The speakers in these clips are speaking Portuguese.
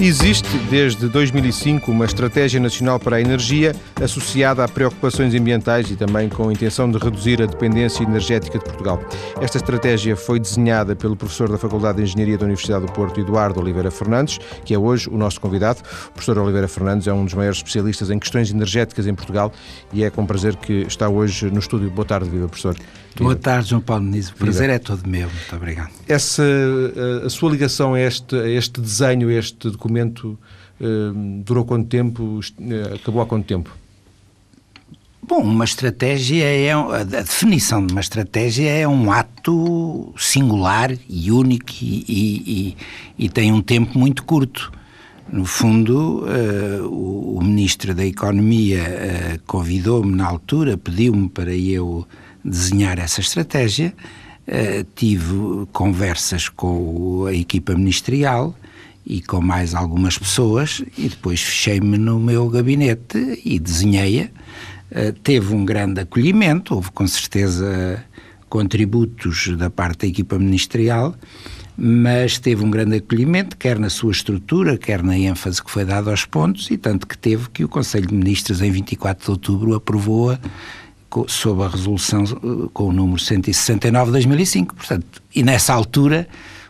Existe desde 2005 uma estratégia nacional para a energia associada a preocupações ambientais e também com a intenção de reduzir a dependência energética de Portugal. Esta estratégia foi desenhada pelo professor da Faculdade de Engenharia da Universidade do Porto, Eduardo Oliveira Fernandes, que é hoje o nosso convidado. O professor Oliveira Fernandes é um dos maiores especialistas em questões energéticas em Portugal e é com prazer que está hoje no estúdio. Boa tarde, viva professor. Boa tarde, João Paulo Muniz. O prazer é todo meu. Muito obrigado. Essa, eh, a sua ligação a este, a este desenho, a este documento, eh, durou quanto tempo? Eh, acabou há quanto tempo? Bom, uma estratégia é. A definição de uma estratégia é um ato singular e único e, e, e, e tem um tempo muito curto. No fundo, uh, o, o, Ministro da Economia uh, convidou-me na altura, pediu-me para eu desenhar essa estratégia. Uh, tive conversas com a equipa ministerial e com mais algumas pessoas e depois fechei-me no meu gabinete e desenhei-a. Uh, teve um grande acolhimento, houve com certeza contributos da parte da equipa ministerial, mas teve um grande acolhimento, quer na sua estrutura, quer na ênfase que foi dada aos pontos, e tanto que teve que o Conselho de Ministros, em 24 de outubro, aprovou-a sob a resolução eh, com o número 169 de 2005. Portanto, e nessa altura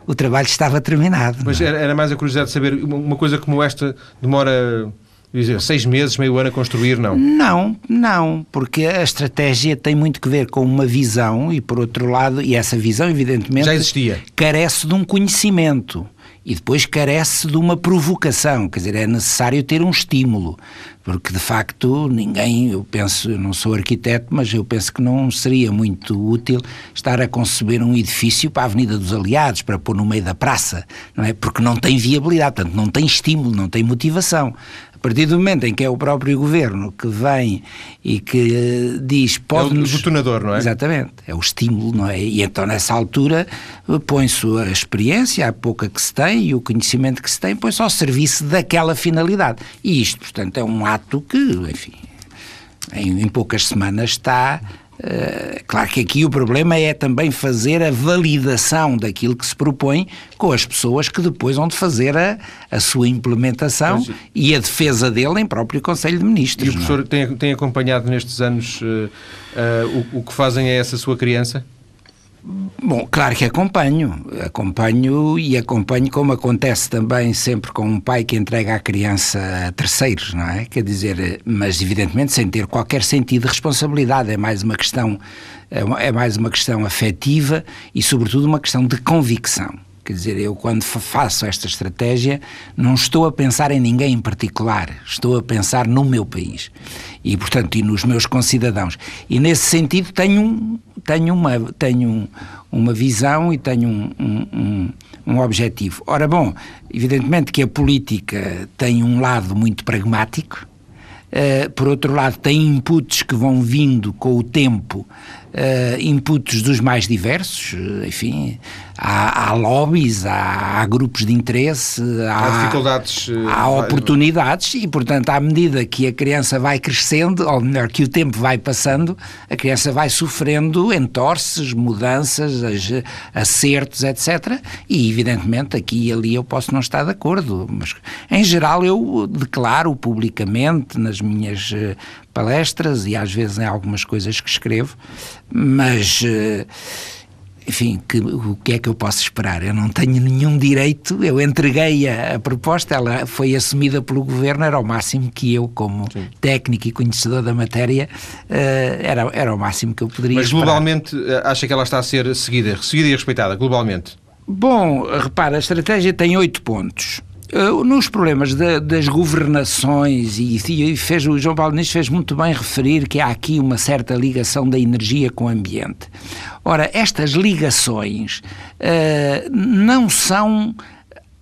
o trabalho estava terminado. Mas é? era, era, mais a curiosidade de saber, uma coisa como esta demora dizer, seis meses, meio ano a construir, não? Não, não, porque a estratégia tem muito que ver com uma visão e, por outro lado, e essa visão, evidentemente, já existia. carece de um conhecimento e depois carece de uma provocação, quer dizer, é necessário ter um estímulo, porque de facto ninguém, eu penso, eu não sou arquiteto, mas eu penso que não seria muito útil estar a conceber um edifício para a Avenida dos Aliados, para pôr no meio da praça, não é? Porque não tem viabilidade, portanto não tem estímulo, não tem motivação. A partir do momento em que é o próprio governo que vem e que uh, diz pode. É o detonador, não é? Exatamente, é o estímulo, não é? E então nessa altura põe-se a experiência, a pouca que se tem e o conhecimento que se tem, põe-se ao serviço daquela finalidade. E isto, portanto, é um ato que, enfim, em, em poucas semanas está claro que aqui o problema é também fazer a validação daquilo que se propõe com as pessoas que depois vão de fazer a, a sua implementação pois, e a defesa dele em próprio Conselho de Ministros. E o professor tem, tem, acompanhado nestes anos uh, uh, o, o que fazem a essa sua criança? Bom, claro que acompanho, acompanho e acompanho como acontece também sempre com um pai que entrega a criança a terceiros, não é? Quer dizer, mas evidentemente sem ter qualquer sentido de responsabilidade, é mais uma questão é mais uma questão afetiva e sobretudo uma questão de convicção. Quer dizer, eu quando faço esta estratégia não estou a pensar em ninguém em particular, estou a pensar no meu país e, portanto, e nos meus concidadãos. E nesse sentido tenho, tenho, uma, tenho uma visão e tenho um, um, um objetivo. Ora, bom, evidentemente que a política tem um lado muito pragmático, Uh, por outro lado, tem inputs que vão vindo com o tempo, uh, inputs dos mais diversos, enfim, há, há lobbies, há, há, grupos de interesse, há, há dificuldades, eh, há oportunidades e, portanto, à medida que a criança vai crescendo, ou melhor, que o tempo vai passando, a criança vai sofrendo entorces, mudanças, acertos, etc. E, evidentemente, aqui e ali eu posso não estar de acordo, mas, em geral, eu declaro publicamente nas minhas eh, palestras e às vezes em algumas coisas que escrevo, mas uh, enfim, que, o que é que eu posso esperar? Eu não tenho nenhum direito, eu entreguei a, a, proposta, ela foi assumida pelo governo, era o máximo que eu, como Sim. técnico e conhecedor da matéria, uh, era, era o máximo que eu poderia Mas esperar. globalmente eh, acha que ela está a ser seguida, seguida e respeitada, globalmente? Bom, repara, a estratégia tem oito pontos. Uh, nos problemas das governações, e, e, fez, o João Paulo Nisto fez muito bem referir que há aqui uma certa ligação da energia com o ambiente. Ora, estas ligações uh, não são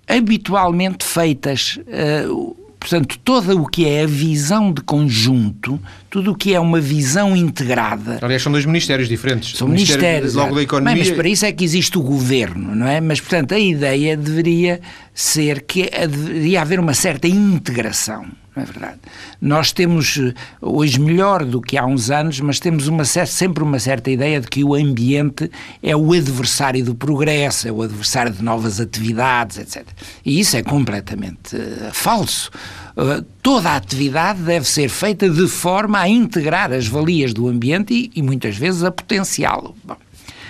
habitualmente feitas. Uh, portanto, todo o que é a visão de conjunto, tudo o que é uma visão integrada. Aliás, são dois ministérios diferentes. São ministérios. Logo da Economia. Mas, mas para isso é que existe o governo, não é? Mas, portanto, a ideia deveria ser que deveria haver uma certa integração não é verdade? Nós temos, eh, hoje melhor do que há uns anos, mas temos uma, sempre uma certa ideia de que o ambiente é o adversário do progresso, é o adversário de novas atividades, etc. E isso é completamente uh, falso. Uh, toda a atividade deve ser feita de forma a integrar as valias do ambiente e, e muitas vezes a potenciá-lo.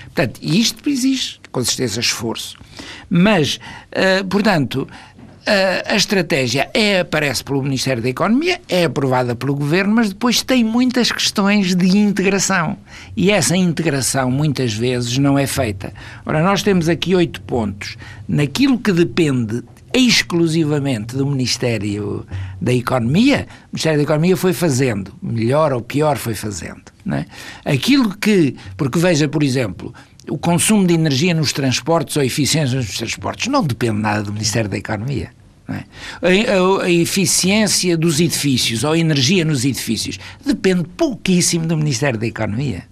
Portanto, isto exige, com certeza, esforço. Mas, uh, portanto, a, a estratégia é, aparece pelo Ministério da Economia, é aprovada pelo Governo, mas depois tem muitas questões de integração. E essa integração, muitas vezes, não é feita. Ora, nós temos aqui oito pontos. Naquilo que depende exclusivamente do Ministério da Economia, o Ministério da Economia foi fazendo, melhor ou pior foi fazendo. É? Aquilo que, porque veja, por exemplo, o consumo de energia nos transportes ou a eficiência nos transportes não depende nada do Ministério da Economia. É? A, a, a, eficiência dos edifícios ou a energia nos edifícios depende pouquíssimo do Ministério da Economia.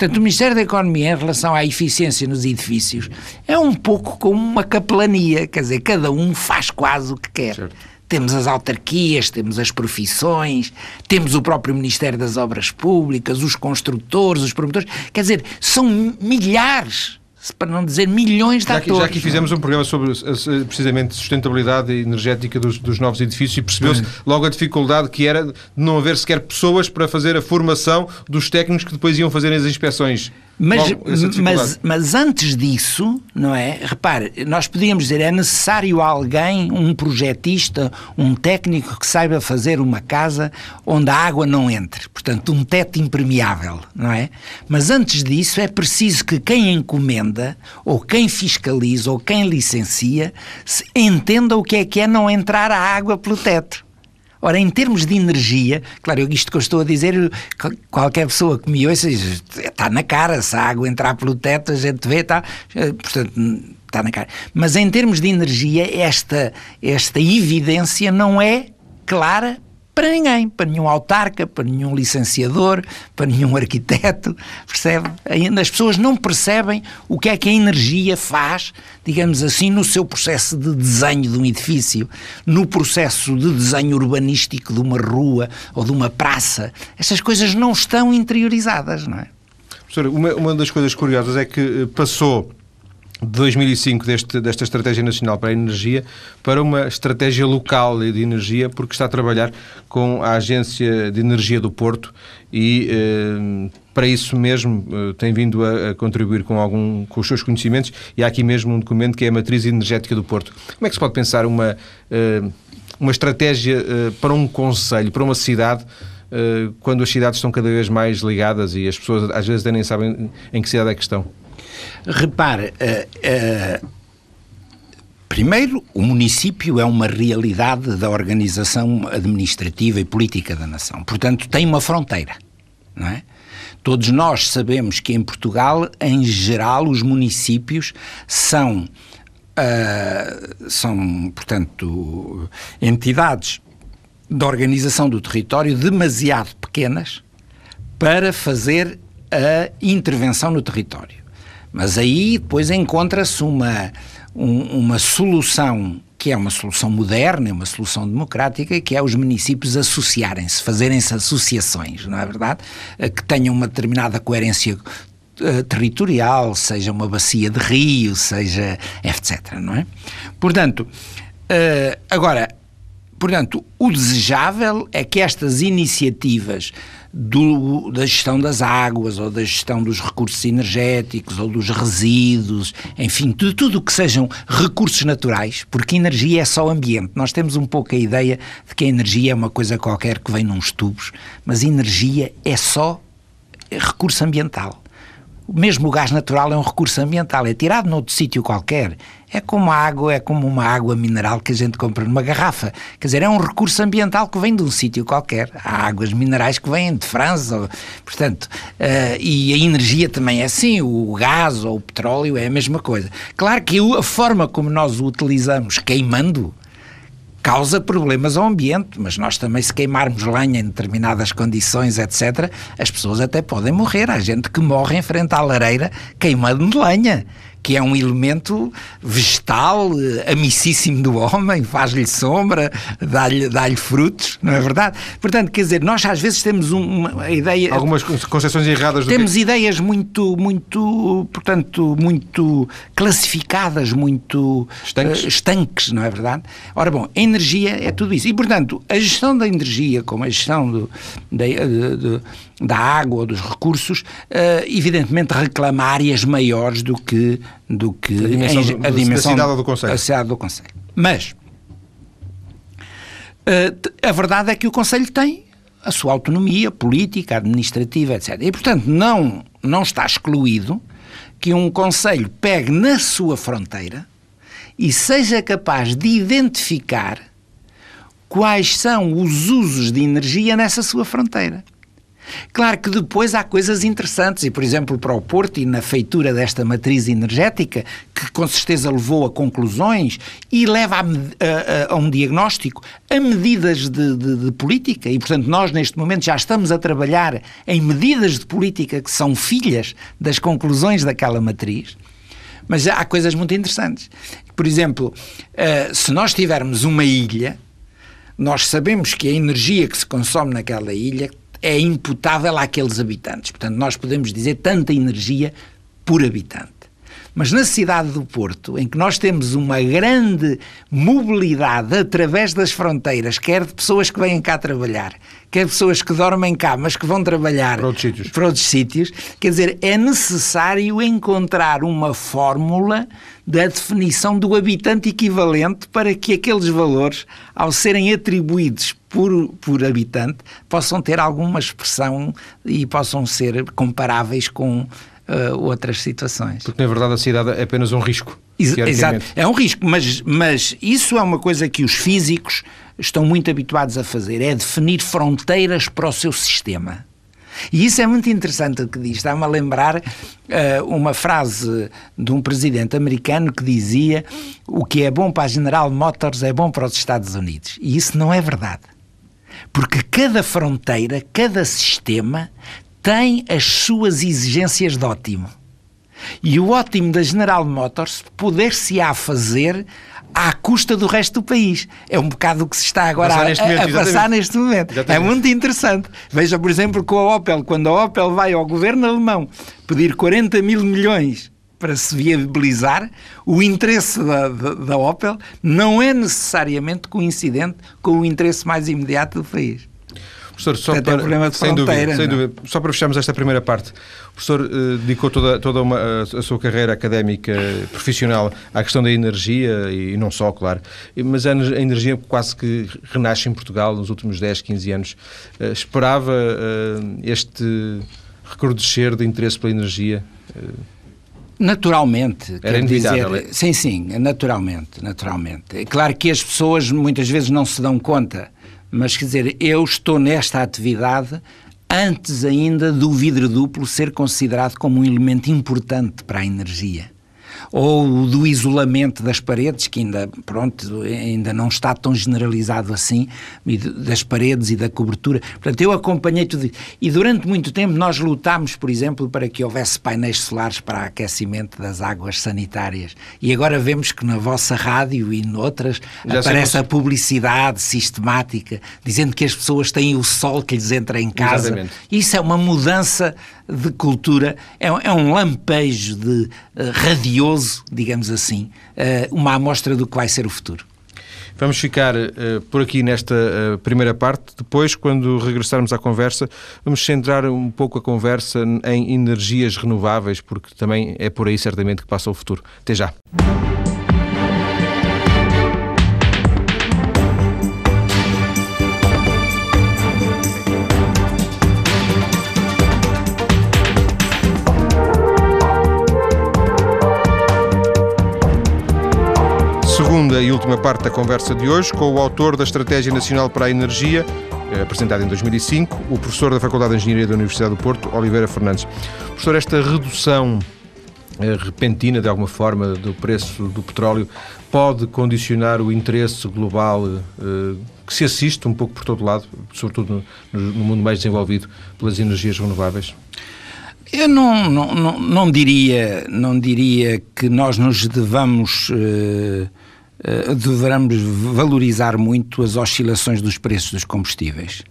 Portanto, o Ministério da Economia, em relação à eficiência nos edifícios, é um pouco como uma capelania, quer dizer, cada um faz quase o que quer. Certo. Temos as autarquias, temos as profissões, temos o próprio Ministério das Obras Públicas, os construtores, os promotores. Quer dizer, são milhares para não dizer milhões de já atores. já aqui fizemos um programa sobre precisamente sustentabilidade energética dos, dos novos edifícios e percebeu-se logo a dificuldade que era de não haver sequer pessoas para fazer a formação dos técnicos que depois iam fazer as inspeções. Mas, mas, mas antes disso, não é? Repare, nós podíamos dizer é necessário alguém, um projetista, um técnico que saiba fazer uma casa onde a água não entre, portanto, um teto impermeável, não é? Mas antes disso é preciso que quem encomenda, ou quem fiscaliza, ou quem licencia, entenda o que é que é não entrar a água pelo teto. Ora, em termos de energia, claro, isto que eu estou a dizer, qualquer pessoa que me ouça está na cara, se a água entrar pelo teto, a gente vê, está, eh, portanto, está na cara. Mas em termos de energia, esta, esta evidência não é clara para ninguém, para nenhum autarca, para nenhum licenciador, para nenhum arquiteto, percebe? As pessoas não percebem o que é que a energia faz, digamos assim, no seu processo de desenho de um edifício, no processo de desenho urbanístico de uma rua ou de uma praça. Essas coisas não estão interiorizadas, não é? Professor, uma, uma das coisas curiosas é que eh, passou de 2005 deste, desta Estratégia Nacional para a Energia para uma estratégia local de energia, porque está a trabalhar com a Agência de Energia do Porto e eh, para isso mesmo eh, tem vindo a, a, contribuir com, algum, com os seus conhecimentos e há aqui mesmo um documento que é a Matriz Energética do Porto. Como é que se pode pensar uma, eh, uma estratégia eh, para um conselho, para uma cidade, eh, quando as cidades estão cada vez mais ligadas e as pessoas às vezes nem sabem em que cidade é que estão? Repare, uh, uh, primeiro, o município é uma realidade da organização administrativa e política da nação. Portanto, tem uma fronteira, não é? Todos nós sabemos que em Portugal, em geral, os municípios são, uh, são portanto, entidades da organização do território demasiado pequenas para fazer a intervenção no território. Mas aí depois encontra-se uma, um, uma solução que é uma solução moderna, é uma solução democrática, que é os municípios associarem-se, fazerem-se associações, não é verdade? Eh, que tenham uma determinada coerência uh, territorial, seja uma bacia de rio, seja etc, não é? Portanto, uh, agora, portanto, o desejável é que estas iniciativas do, da gestão das águas, ou da gestão dos recursos energéticos, ou dos resíduos, enfim, de tudo o que sejam recursos naturais, porque energia é só ambiente. Nós temos um pouco a ideia de que a energia é uma coisa qualquer que vem nos tubos, mas energia é só recurso ambiental. Mesmo o gás natural é um recurso ambiental, é tirado noutro sítio qualquer. É como a água, é como uma água mineral que a gente compra numa garrafa. Quer dizer, é um recurso ambiental que vem de um sítio qualquer. Há águas minerais que vêm de França, ou, portanto, uh, e a energia também é assim, o gás ou o petróleo é a mesma coisa. Claro que a forma como nós o utilizamos queimando causa problemas ao ambiente, mas nós também, se queimarmos lenha em determinadas condições, etc., as pessoas até podem morrer. Há gente que morre em frente à lareira queimando lenha que é um elemento vegetal, eh, amicíssimo do homem, faz-lhe sombra, dá-lhe dá frutos, não é verdade? Portanto, quer dizer, nós às vezes temos uma ideia... Algumas concepções erradas do Temos que... ideias muito, muito, portanto, muito classificadas, muito estanques. Uh, estanques, não é verdade? Ora bom, a energia é tudo isso. E, portanto, a gestão da energia, como a gestão do, da, de, da água dos recursos, uh, evidentemente reclama áreas maiores do que, do que a dimensão, em, a dimensão da cidade do Conselho. A cidade do Conselho. Mas uh, a verdade é que o Conselho tem a sua autonomia política, administrativa, etc. E, portanto, não, não está excluído que um Conselho pegue na sua fronteira e seja capaz de identificar quais são os usos de energia nessa sua fronteira. Claro que depois há coisas interessantes, e por exemplo para o Porto e na feitura desta matriz energética, que com certeza levou a conclusões e leva a, a, a um diagnóstico, a medidas de, de, de, política, e portanto nós neste momento já estamos a trabalhar em medidas de política que são filhas das conclusões daquela matriz. Mas há coisas muito interessantes. Por exemplo, uh, se nós tivermos uma ilha, nós sabemos que a energia que se consome naquela ilha é imputável àqueles habitantes. Portanto, nós podemos dizer tanta energia por habitante. Mas na cidade do Porto, em que nós temos uma grande mobilidade através das fronteiras, quer de pessoas que vêm cá trabalhar, quer de pessoas que dormem cá, mas que vão trabalhar para outros sítios, para outros sítios quer dizer, é necessário encontrar uma fórmula da definição do habitante equivalente para que aqueles valores, ao serem atribuídos por, por habitante, possam ter alguma expressão e possam ser comparáveis com uh, outras situações. Porque, na verdade, a cidade é apenas um risco. Exato, é um risco, mas, mas isso é uma coisa que os físicos estão muito habituados a fazer, é definir fronteiras para o seu sistema. E isso é muito interessante o que diz. Está-me a lembrar uh, uma frase de um presidente americano que dizia o que é bom para a General Motors é bom para os Estados Unidos. E isso não é verdade. Porque cada fronteira, cada sistema tem as suas exigências de ótimo. E o ótimo da General Motors poder-se-á fazer à custa do resto do país. É um bocado o que se está agora a, neste momento, a, a passar neste momento. Exatamente. É muito interessante. Veja, por exemplo, com a Opel, quando a Opel vai ao governo alemão pedir 40 mil milhões para se viabilizar, o interesse da, da, da Opel não é necessariamente coincidente com o interesse mais imediato do país. Professor, só para, um problema de sem, dúvida, sem dúvida, só para fecharmos esta primeira parte, o professor uh, dedicou toda, toda uma, a, sua carreira académica profissional à questão da energia e, não só, claro, mas a, energia quase que renasce em Portugal nos últimos 10, 15 anos. Uh, esperava uh, este recrudescer de interesse pela energia? Naturalmente. Era inevitável. Dizer, é? sim, sim, naturalmente, naturalmente. É claro que as pessoas muitas vezes não se dão conta, mas quer dizer, eu estou nesta atividade antes ainda do vidro duplo ser considerado como um elemento importante para a energia ou do isolamento das paredes, que ainda, pronto, ainda não está tão generalizado assim, das paredes e da cobertura. Portanto, eu acompanhei tudo isso. E durante muito tempo nós lutámos, por exemplo, para que houvesse painéis solares para aquecimento das águas sanitárias. E agora vemos que na vossa rádio e noutras Já aparece a publicidade sistemática, dizendo que as pessoas têm o sol que lhes entra em casa. Exatamente. Isso é uma mudança de cultura, é, é um lampejo de uh, radioso, digamos assim, uh, uma amostra do que vai ser o futuro. Vamos ficar uh, por aqui nesta uh, primeira parte. Depois, quando regressarmos à conversa, vamos centrar um pouco a conversa em energias renováveis, porque também é por aí certamente que passa o futuro. Até já. E última parte da conversa de hoje com o autor da Estratégia Nacional para a Energia, eh, apresentada em 2005, o professor da Faculdade de Engenharia da Universidade do Porto, Oliveira Fernandes. Professor, esta redução repentina, de alguma forma, do preço do petróleo pode condicionar o interesse global que se assiste um pouco por todo lado, sobretudo no, mundo mais desenvolvido, pelas energias renováveis? Eu não, não, não, não, diria, não diria que nós nos devamos, uh, devamos valorizar muito as oscilações dos preços dos combustíveis.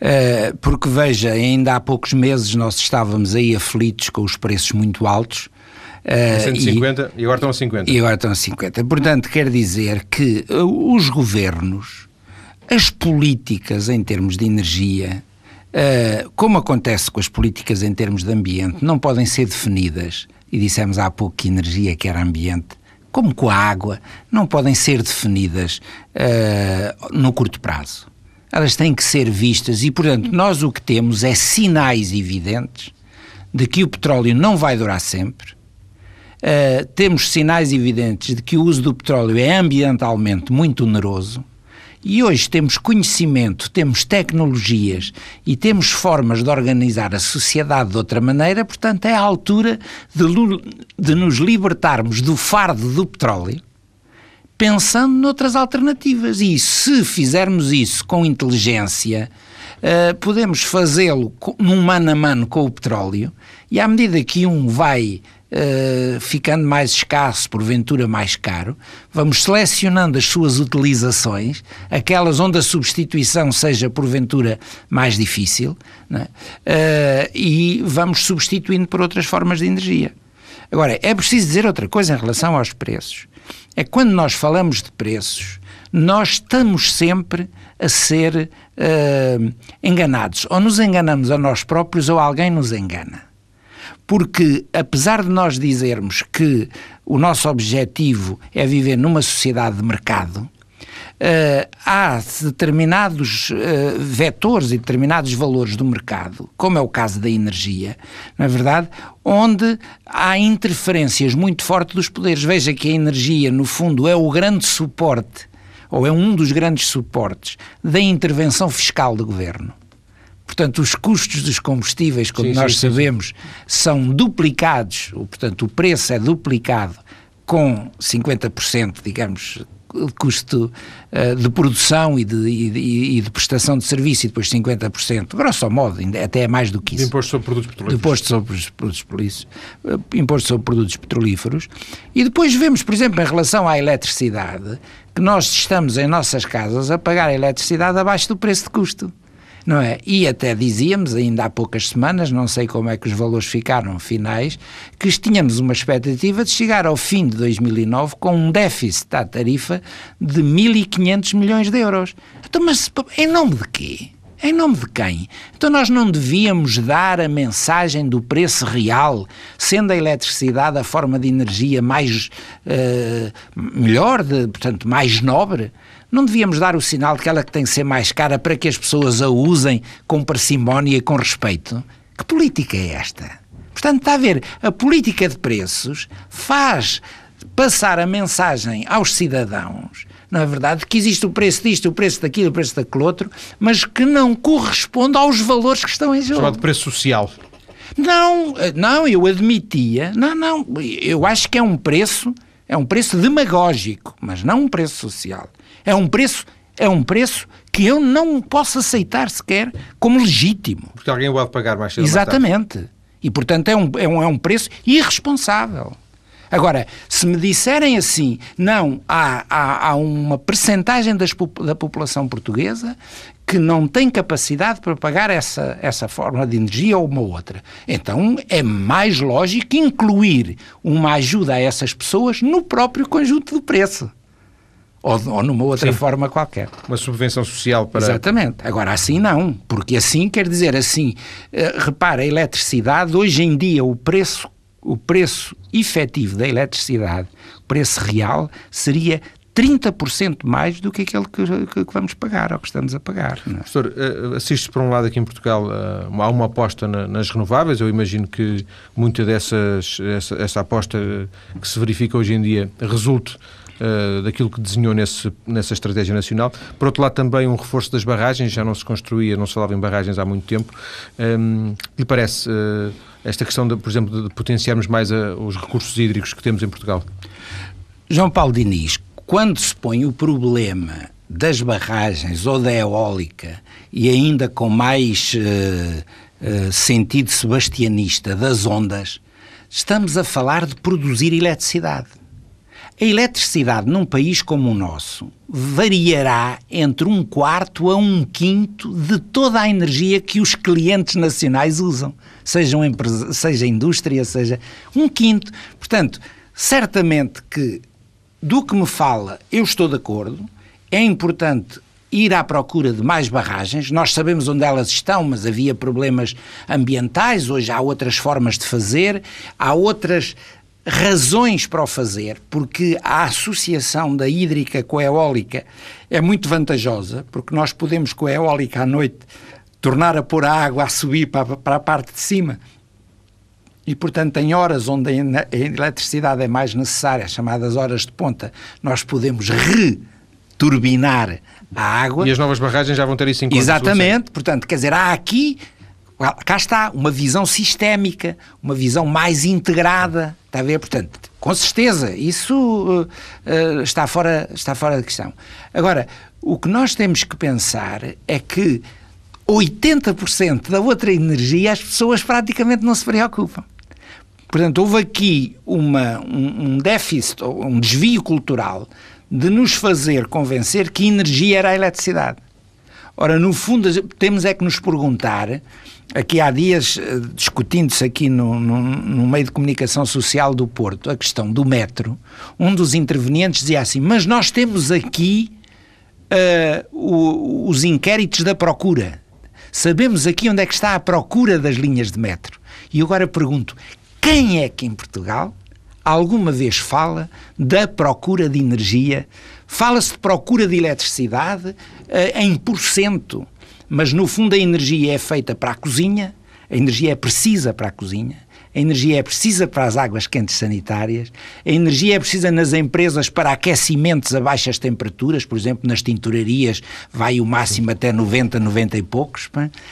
Uh, porque veja, ainda há poucos meses nós estávamos aí aflitos com os preços muito altos. Uh, 150 e, e agora estão a 50. E agora estão a 50. Portanto, quer dizer que os governos, as políticas em termos de energia, Uh, como acontece com as políticas em termos de ambiente, não podem ser definidas, e dissemos há pouco que energia que era ambiente, como com a água, não podem ser definidas uh, no curto prazo. Elas têm que ser vistas e, portanto, nós o que temos é sinais evidentes de que o petróleo não vai durar sempre. Uh, temos sinais evidentes de que o uso do petróleo é ambientalmente muito oneroso e hoje temos conhecimento, temos tecnologias e temos formas de organizar a sociedade de outra maneira, portanto, é a altura de, de nos libertarmos do fardo do petróleo, pensando noutras alternativas. E se fizermos isso com inteligência, uh, podemos fazê-lo num mano a mano com o petróleo, e à medida que um vai Uh, ficando mais escasso, porventura mais caro, vamos selecionando as suas utilizações, aquelas onde a substituição seja porventura mais difícil, uh, e vamos substituindo por outras formas de energia. Agora, é preciso dizer outra coisa em relação aos preços. É que quando nós falamos de preços, nós estamos sempre a ser uh, enganados. Ou nos enganamos a nós próprios ou alguém nos engana porque apesar de nós dizermos que o nosso objetivo é viver numa sociedade de mercado, Uh, há determinados uh, vetores e determinados valores do mercado, como é o caso da energia, não é verdade? Onde há interferências muito fortes dos poderes. Veja que a energia, no fundo, é o grande suporte, ou é um dos grandes suportes da intervenção fiscal do governo. Portanto, os custos dos combustíveis, como sim, nós sim, sabemos, sim. são duplicados, portanto, o preço é duplicado com 50%, digamos, de custo uh, de produção e de, e, e de, prestação de serviço e depois 50%, grosso modo, até é mais do que isso. De imposto sobre produtos petrolíferos. Imposto sobre os produtos petrolíferos, uh, imposto sobre produtos petrolíferos. E depois vemos, por exemplo, em relação à eletricidade, que nós estamos em nossas casas a pagar a eletricidade abaixo do preço de custo não é? E até dizíamos, ainda há poucas semanas, não sei como é que os valores ficaram finais, que tínhamos uma expectativa de chegar ao fim de 2009 com um déficit da tarifa de 1.500 milhões de euros. Então, mas em nome de quê? Em nome de quem? Então nós não devíamos dar a mensagem do preço real, sendo a eletricidade a forma de energia mais uh, melhor, de, portanto mais nobre? Não devíamos dar o sinal de que ela tem que ser mais cara para que as pessoas a usem com parcimónia e com respeito? Que política é esta? Portanto, está a ver, a política de preços faz passar a mensagem aos cidadãos, não é verdade, que existe o preço disto, o preço daquilo, o preço daquele outro, mas que não corresponde aos valores que estão em jogo. Chamado preço social. Não, não, eu admitia, não, não, eu acho que é um preço, é um preço demagógico, mas não um preço social. É um preço, é um preço que eu não posso aceitar sequer como legítimo. Porque alguém o há de pagar mais cedo Exatamente. E, portanto, é um, é, um, é um preço irresponsável. Agora, se me disserem assim, não, há, há, há uma percentagem das, da população portuguesa que não tem capacidade para pagar essa, essa forma de energia ou uma outra. Então é mais lógico incluir uma ajuda a essas pessoas no próprio conjunto do preço ou, ou numa outra Sim. forma qualquer. Uma subvenção social para. Exatamente. Agora, assim não, porque assim quer dizer assim, uh, repara, a eletricidade, hoje em dia o preço, o preço efetivo da eletricidade, o preço real, seria 30% mais do que aquele que, que, vamos pagar, ou que estamos a pagar. É? Professor, eh, assiste por um lado aqui em Portugal eh, há uma aposta nas renováveis, eu imagino que muita dessas, essa, essa aposta que se verifica hoje em dia resulte uh, daquilo que desenhou nesse, nessa estratégia nacional. Por outro lado, também um reforço das barragens, já não se construía, não se falava em barragens há muito tempo. Um, lhe parece uh, esta questão, de, por exemplo, de potenciarmos mais a, os recursos hídricos que temos em Portugal? João Paulo Diniz, quando se põe o problema das barragens ou da eólica e ainda com mais uh, uh, sentido sebastianista das ondas, estamos a falar de produzir eletricidade. A eletricidade num país como o nosso variará entre um quarto a um quinto de toda a energia que os clientes nacionais usam, seja, seja indústria, seja um quinto. Portanto, certamente que do que me fala eu estou de acordo, é importante ir à procura de mais barragens. Nós sabemos onde elas estão, mas havia problemas ambientais, hoje há outras formas de fazer, há outras razões para o fazer, porque a associação da hídrica com a eólica é muito vantajosa, porque nós podemos com a eólica à noite tornar a pôr a água a subir para, para a parte de cima. E, portanto, em horas onde a eletricidade é mais necessária, chamadas horas de ponta, nós podemos returbinar a água. E as novas barragens já vão ter isso em conta. Exatamente. Portanto, quer dizer, há aqui cá está, uma visão sistémica, uma visão mais integrada, está a ver? Portanto, com certeza, isso uh, uh, está, fora, está fora de questão. Agora, o que nós temos que pensar é que 80% da outra energia as pessoas praticamente não se preocupam. Portanto, houve aqui uma, um, um déficit, um desvio cultural de nos fazer convencer que energia era a eletricidade. Ora, no fundo, temos é que nos perguntar aqui há dias, eh, discutindo-se aqui no, no, no, meio de comunicação social do Porto, a questão do metro, um dos intervenientes dizia assim, mas nós temos aqui uh, o, os inquéritos da procura. Sabemos aqui onde é que está a procura das linhas de metro. E agora pergunto, quem é que em Portugal alguma vez fala da procura de energia? Fala-se de procura de eletricidade uh, em porcento mas no fundo a energia é feita para a cozinha, a energia é precisa para a cozinha, a energia é precisa para as águas quentes sanitárias, a energia é precisa nas empresas para aquecimentos a baixas temperaturas, por exemplo, nas tinturarias vai o máximo até 90, 90 e poucos,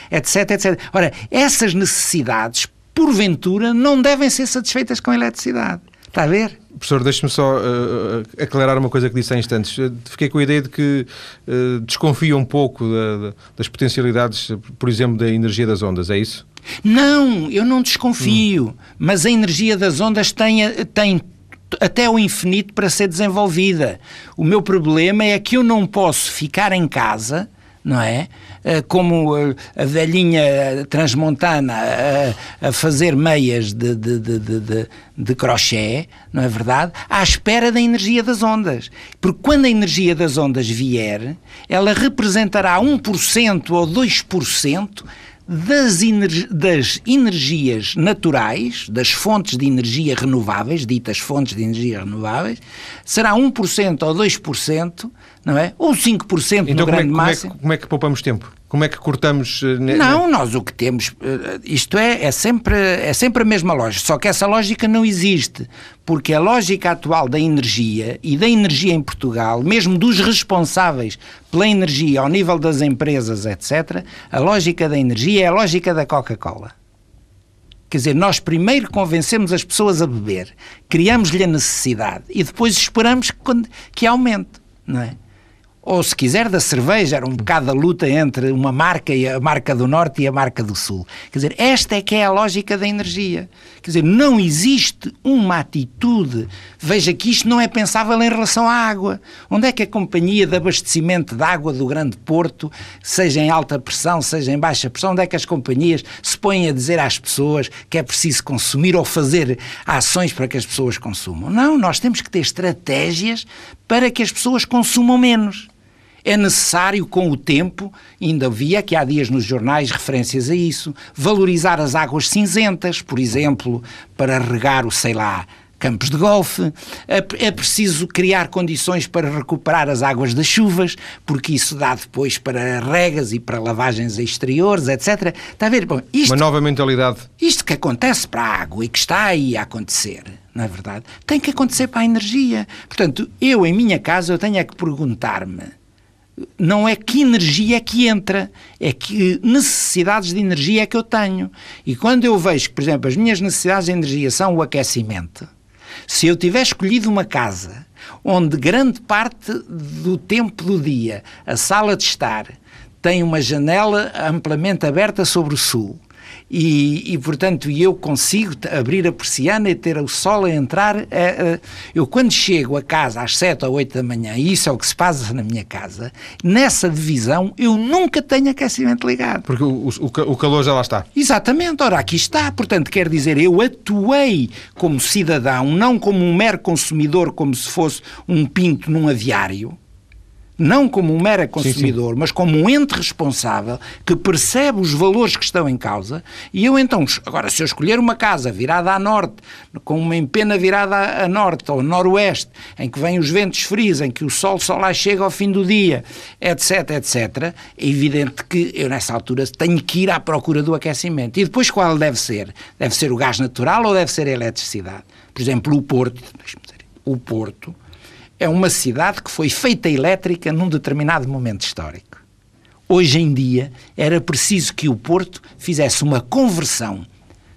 etc, etc. Ora, essas necessidades, porventura, não devem ser satisfeitas com eletricidade. Está a ver? Professor, deixe-me só uh, aclarar uma coisa que disse há instantes. Fiquei com a ideia de que uh, desconfia um pouco da, das potencialidades, por exemplo, da energia das ondas, é isso? Não, eu não desconfio, hum. mas a energia das ondas tem, tem até o infinito para ser desenvolvida. O meu problema é que eu não posso ficar em casa, não é? Eh, como eh, a velhinha transmontana a, a fazer meias de, de, de, de, de crochê, não é verdade? À espera da energia das ondas. Porque quando a energia das ondas vier, ela representará 1% ou 2% das, das energias naturais, das fontes de energia renováveis, ditas fontes de energia renováveis, será 1% ou 2%, não é? Ou 5% então, no grande é, massa. Como é, como é que poupamos tempo? Como é que cortamos? Uh, não, nós o que temos, uh, isto é, é sempre, é sempre a mesma lógica, só que essa lógica não existe, porque a lógica atual da energia e da energia em Portugal, mesmo dos responsáveis pela energia ao nível das empresas, etc., a lógica da energia é a lógica da Coca-Cola. Quer dizer, nós primeiro convencemos as pessoas a beber, criamos-lhe a necessidade e depois esperamos que, que aumente, não é? Ou se quiser da cerveja, era um bocado a luta entre uma marca e a marca do Norte e a marca do Sul. Quer dizer, esta é que é a lógica da energia. Quer dizer, não existe uma atitude. Veja que isto não é pensável em relação à água. Onde é que a companhia de abastecimento de água do Grande Porto, seja em alta pressão, seja em baixa pressão, onde é que as companhias se põem a dizer às pessoas que é preciso consumir ou fazer ações para que as pessoas consumam? Não, nós temos que ter estratégias para que as pessoas consumam menos. É necessário, com o tempo, ainda havia que há dias nos jornais referências a isso, valorizar as águas cinzentas, por exemplo, para regar o, sei lá, campos de golfe, é, é preciso criar condições para recuperar as águas das chuvas, porque isso dá depois para regas e para lavagens exteriores, etc. Está a ver? Bom, isto, Uma nova mentalidade. Isto que acontece para a água e que está aí a acontecer, não é verdade? Tem que acontecer para a energia. Portanto, eu em minha casa eu tenho é que perguntar-me não é que energia é que entra, é que necessidades de energia é que eu tenho. E quando eu vejo que, por exemplo, as minhas necessidades de energia são o aquecimento, se eu tiver escolhido uma casa onde grande parte do tempo do dia a sala de estar tem uma janela amplamente aberta sobre o sul e, e, portanto eu consigo abrir a persiana e ter o sol a entrar. É, é, eu quando chego a casa às 7 ou 8 da manhã, e isso é o que se passa na minha casa, nessa divisão eu nunca tenho aquecimento ligado. Porque o, o, o calor já lá está. Exatamente, ora aqui está. Portanto, quer dizer, eu atuei como cidadão, não como um mero consumidor, como se fosse um pinto num aviário não como um mero consumidor, sim, sim. mas como um ente responsável que percebe os valores que estão em causa. E eu então, agora, se eu escolher uma casa virada a norte, com uma empena virada a norte ou noroeste, em que vêm os ventos frios, em que o sol só lá chega ao fim do dia, etc, etc, é evidente que eu nessa altura tenho que ir à procura do aquecimento. E depois qual deve ser? Deve ser o gás natural ou deve ser a eletricidade? Por exemplo, o Porto, o Porto é uma cidade que foi feita elétrica num determinado momento histórico. Hoje em dia era preciso que o Porto fizesse uma conversão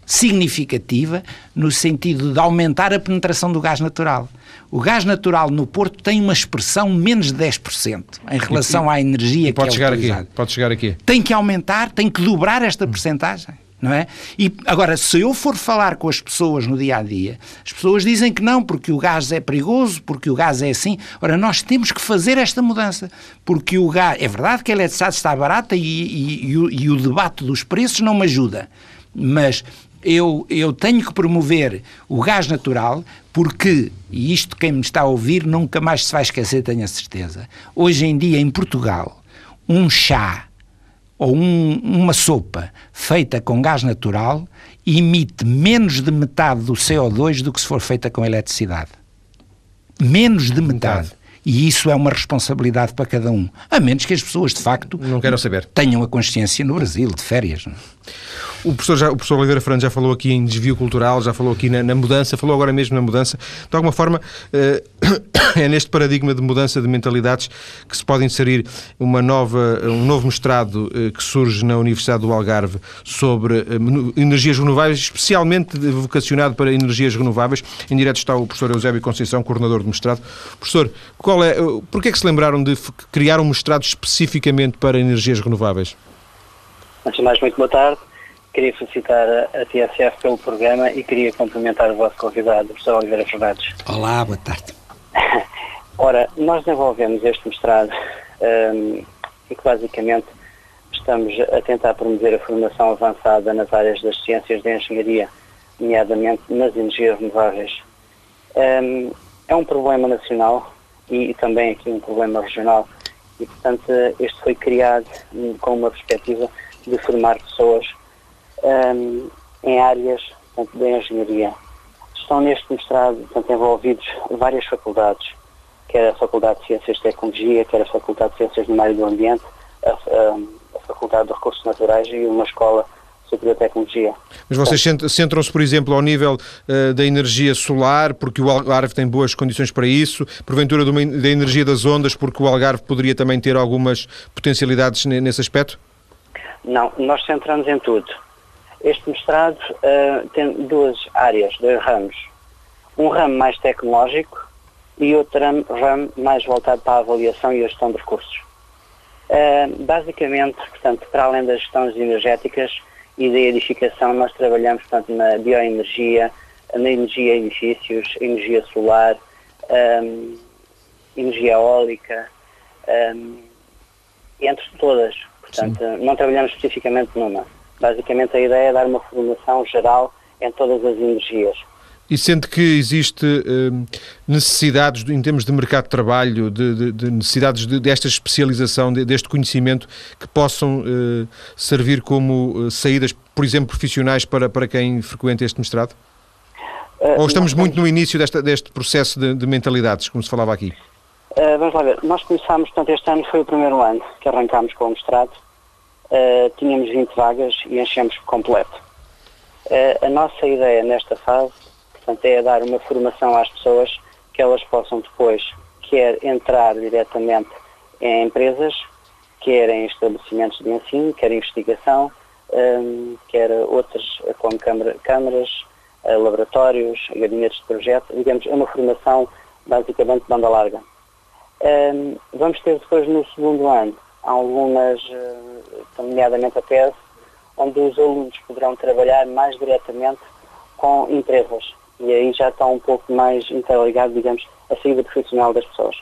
significativa no sentido de aumentar a penetração do gás natural. O gás natural no Porto tem uma expressão menos de 10% em relação à energia pode que é chegar utilizada. Aqui, pode chegar aqui. Tem que aumentar, tem que dobrar esta percentagem não é? E agora, se eu for falar com as pessoas no dia a dia, as pessoas dizem que não, porque o gás é perigoso, porque o gás é assim. Ora, nós temos que fazer esta mudança, porque o gás. É verdade que a eletricidade está barata e, e, e, o, e o debate dos preços não me ajuda, mas eu, eu tenho que promover o gás natural porque, e isto quem me está a ouvir nunca mais se vai esquecer, tenho a certeza, hoje em dia em Portugal, um chá ou um, uma sopa feita com gás natural emite menos de metade do CO2 do que se for feita com eletricidade. Menos de metade. metade. E isso é uma responsabilidade para cada um. A menos que as pessoas, de facto, não queiram saber. tenham a consciência no Brasil, de férias. Não? O professor, já, o professor Oliveira Fernandes já falou aqui em desvio cultural, já falou aqui na, na mudança, falou agora mesmo na mudança. De alguma forma, eh, é neste paradigma de mudança de mentalidades que se pode inserir uma nova, um novo mestrado eh, que surge na Universidade do Algarve sobre eh, energias renováveis, especialmente vocacionado para energias renováveis. Em direto está o professor Eusébio Conceição, coordenador do mestrado. Professor, qual é, porquê é que se lembraram de criar um mestrado especificamente para energias renováveis? Antes de mais, muito boa tarde. Queria felicitar a TSF pelo programa e queria cumprimentar o vosso convidado, o professor Oliveira Fernandes. Olá, boa tarde. Ora, nós desenvolvemos este mestrado um, e que basicamente estamos a tentar promover a formação avançada nas áreas das ciências de engenharia, nomeadamente nas energias renováveis. Um, é um problema nacional e, e também aqui um problema regional e, portanto, este foi criado com uma perspectiva de formar pessoas um, em áreas portanto, da engenharia. Estão neste mestrado portanto, envolvidos várias faculdades, quer a Faculdade de Ciências de Tecnologia, quer a Faculdade de Ciências do Meio do Ambiente, a, a, a Faculdade de Recursos Naturais e uma escola superior de tecnologia. Mas vocês centram-se, por exemplo, ao nível uh, da energia solar, porque o Algarve tem boas condições para isso, porventura da energia das ondas, porque o Algarve poderia também ter algumas potencialidades nesse aspecto? Não, nós centramos em tudo. Este mestrado uh, tem duas áreas, dois ramos. Um ramo mais tecnológico e outro ramo, ramo mais voltado para a avaliação e a gestão de recursos. Uh, basicamente, portanto, para além das gestões energéticas e da edificação, nós trabalhamos portanto, na bioenergia, na energia edifícios, energia solar, um, energia eólica, um, entre todas. Portanto, Sim. não trabalhamos especificamente numa. Basicamente a ideia é dar uma formação geral em todas as energias. E sente que existe uh, necessidades, em termos de mercado de trabalho, de, de, de necessidades de, desta especialização, de, deste conhecimento, que possam uh, servir como uh, saídas, por exemplo, profissionais para, para quem frequenta este mestrado? Uh, Ou estamos muito no início desta, deste processo de, mentalidades, como se falava aqui? Uh, vamos lá ver. Nós começámos, portanto, este ano foi o primeiro ano que arrancámos com o mestrado. Uh, tínhamos 20 vagas e enchemos completo. a nossa ideia nesta fase, portanto, é dar uma formação às pessoas que elas possam depois, quer entrar diretamente em empresas, quer em estabelecimentos de ensino, quer investigação, um, quer outras como câmaras, laboratórios, gabinetes de projeto, digamos, é uma formação basicamente de banda larga. Um, vamos ter depois no segundo ano algumas, uh, nomeadamente a tese, onde os alunos poderão trabalhar mais diretamente com empresas e aí já está um pouco mais interligado, digamos, a saída profissional das pessoas.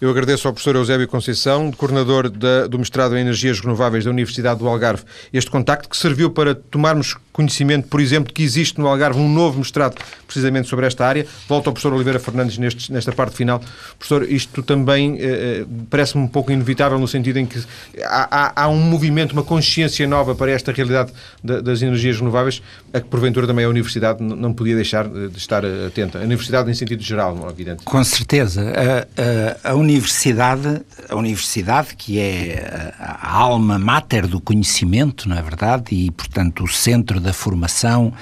Eu agradeço ao professor Eusébio Conceição, coordenador da, do mestrado em Energias Renováveis da Universidade do Algarve, este contacto que serviu para tomarmos conhecimento, por exemplo, que existe no Algarve um novo mestrado precisamente sobre esta área. Volto ao professor Oliveira Fernandes neste, nesta parte final. Professor, isto também eh, eh, parece-me um pouco inevitável no sentido em que há, há, há, um movimento, uma consciência nova para esta realidade da, das energias renováveis, a que porventura também a Universidade não podia deixar de estar atenta. A Universidade em sentido geral, não é evidente. Com certeza. A, a universidade, a universidade que é a, alma mater do conhecimento, não é verdade? E, portanto, o centro da formação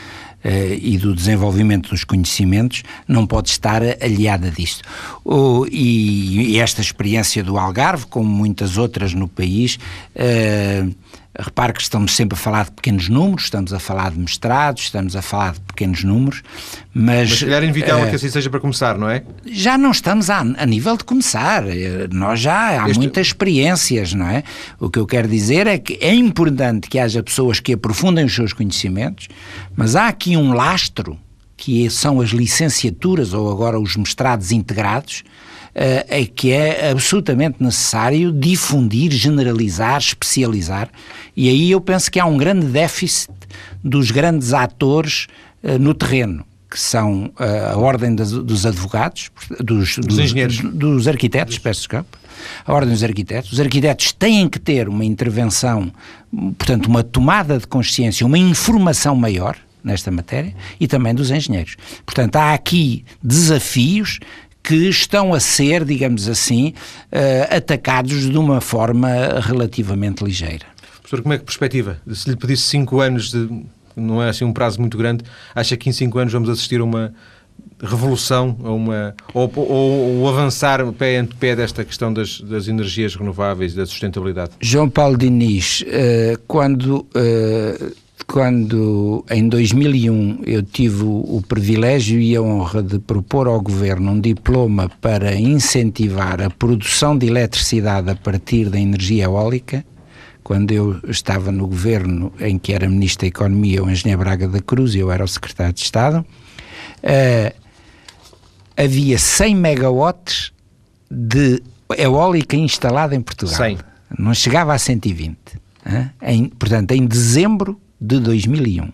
eh, e do desenvolvimento dos conhecimentos não pode estar aliada disto. E, e, esta experiência do Algarve, como muitas outras no país, eh, Repare que estamos sempre a falar de pequenos números, estamos a falar de mestrados, estamos a falar de pequenos números, mas... Mas se calhar inevitável uh, que assim seja para começar, não é? Já não estamos a, a nível de começar. Nós já há este... muitas experiências, não é? O que eu quero dizer é que é importante que haja pessoas que aprofundem os seus conhecimentos, mas há aqui um lastro, que são as licenciaturas ou agora os mestrados integrados, é que é absolutamente necessário difundir, generalizar, especializar, e aí eu penso que há um grande déficit dos grandes atores uh, no terreno que são uh, a ordem das, dos advogados, dos, dos, dos engenheiros, dos, dos arquitetos, dos... peço desculpa, a ordem dos arquitetos. Os arquitetos têm que ter uma intervenção, portanto, uma tomada de consciência, uma informação maior nesta matéria e também dos engenheiros. Portanto, há aqui desafios que estão a ser, digamos assim, uh, atacados de uma forma relativamente ligeira. Professor, como é que perspectiva? Se lhe pedisse cinco anos, de, não é assim um prazo muito grande, acha que em cinco anos vamos assistir a uma revolução, a uma, ou, ou, ou avançar pé ante pé desta questão das, das energias renováveis e da sustentabilidade? João Paulo Diniz, uh, quando... Uh, quando em 2001 eu tive o, privilégio e a honra de propor ao governo um diploma para incentivar a produção de eletricidade a partir da energia eólica, quando eu estava no governo em que era Ministro da Economia o engenheiro Braga da Cruz e eu era o secretário de Estado, uh, havia 100 megawatts de eólica instalada em Portugal. 100. Não chegava a 120. Uh, em, portanto, em dezembro de 2001.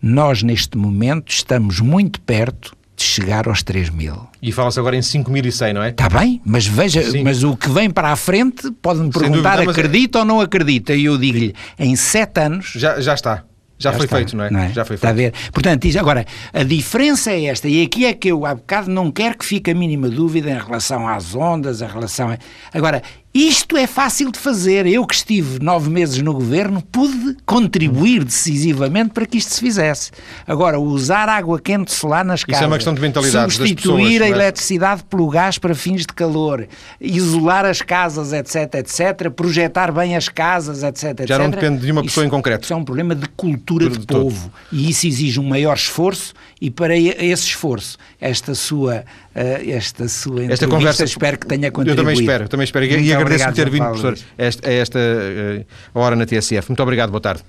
Nós, neste momento, estamos muito perto de chegar aos 3 mil. E fala-se agora em 5.100, não é? Está bem, mas veja, Sim. mas o que vem para a frente, pode-me perguntar, dúvida, acredita é... ou não acredita? E eu digo-lhe, em 7 anos... Já, já está. Já, já foi está, feito, não é? não é? Já foi feito. Está a ver? Portanto, agora, a diferença é esta, e aqui é que eu há bocado não quero que fique a mínima dúvida em relação às ondas, em relação a... Agora, isto é fácil de fazer. Eu que estive nove meses no governo pude contribuir decisivamente para que isto se fizesse. Agora, usar água quente solar nas casas, Isso é uma questão de mentalidade substituir pessoas, a é? eletricidade pelo gás para fins de calor, isolar as casas, etc, etc, projetar bem as casas, etc, Já não depende de uma pessoa isso, em concreto. Isso é um problema de cultura de, de povo. E isso exige um maior esforço e para esse esforço, esta sua, uh, esta sua esta conversa espero que tenha contribuído. Eu também espero, também espero. E, e agradeço por ter vindo, professor, a esta, esta uh, hora na TSF. Muito obrigado, boa tarde.